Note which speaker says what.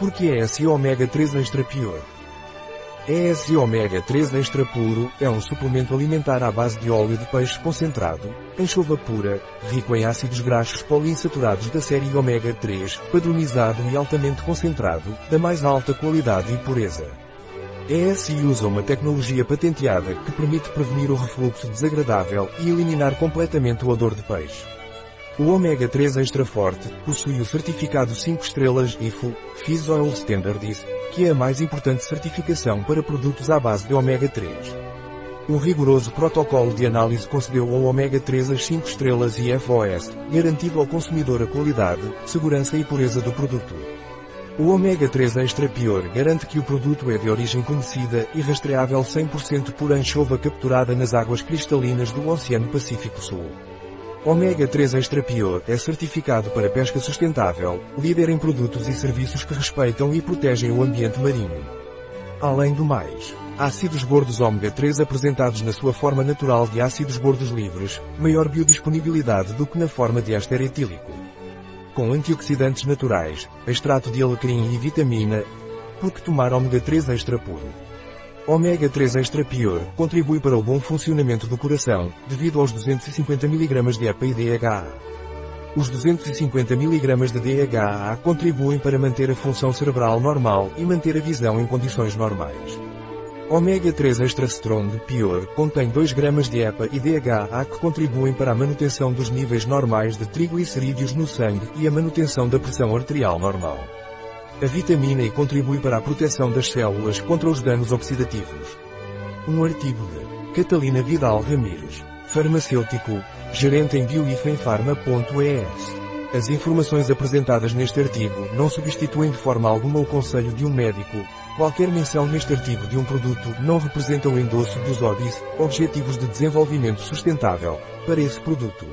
Speaker 1: Porque é ESI Ômega 3 Extra Pure. ESI Ômega 3 Extra Puro é um suplemento alimentar à base de óleo de peixe concentrado, anchova pura, rico em ácidos graxos poliinsaturados da série Ômega 3, padronizado e altamente concentrado, da mais alta qualidade e pureza. ESI usa uma tecnologia patenteada que permite prevenir o refluxo desagradável e eliminar completamente o odor de peixe. O ômega 3 extra forte possui o certificado 5 estrelas IFO, Fish Oil Standards, que é a mais importante certificação para produtos à base de ômega 3. Um rigoroso protocolo de análise concedeu ao ômega 3 as 5 estrelas e FOS, garantindo ao consumidor a qualidade, segurança e pureza do produto. O ômega 3 Extra Pure garante que o produto é de origem conhecida e rastreável 100% por anchova capturada nas águas cristalinas do Oceano Pacífico Sul. Ômega 3 Extra Pure é certificado para pesca sustentável, líder em produtos e serviços que respeitam e protegem o ambiente marinho. Além do mais, ácidos gordos ômega 3 apresentados na sua forma natural de ácidos gordos livres, maior biodisponibilidade do que na forma de éster etílico. Com antioxidantes naturais, extrato de alecrim e vitamina, porque tomar ômega 3 extra puro. Ômega 3 Extra Pure contribui para o bom funcionamento do coração, devido aos 250 mg de EPA e DHA. Os 250 mg de DHA contribuem para manter a função cerebral normal e manter a visão em condições normais. Ômega 3 Extra Strong Pure contém 2 gramas de EPA e DHA que contribuem para a manutenção dos níveis normais de triglicerídeos no sangue e a manutenção da pressão arterial normal. A vitamina E contribui para a proteção das células contra os danos oxidativos. Um artigo de Catalina Vidal Ramírez, farmacêutico, gerente em bioifenfarma.es. As informações apresentadas neste artigo não substituem de forma alguma o conselho de um médico. Qualquer menção neste artigo de um produto não representa o endosso dos ODIs, Objetivos de Desenvolvimento Sustentável, para esse produto.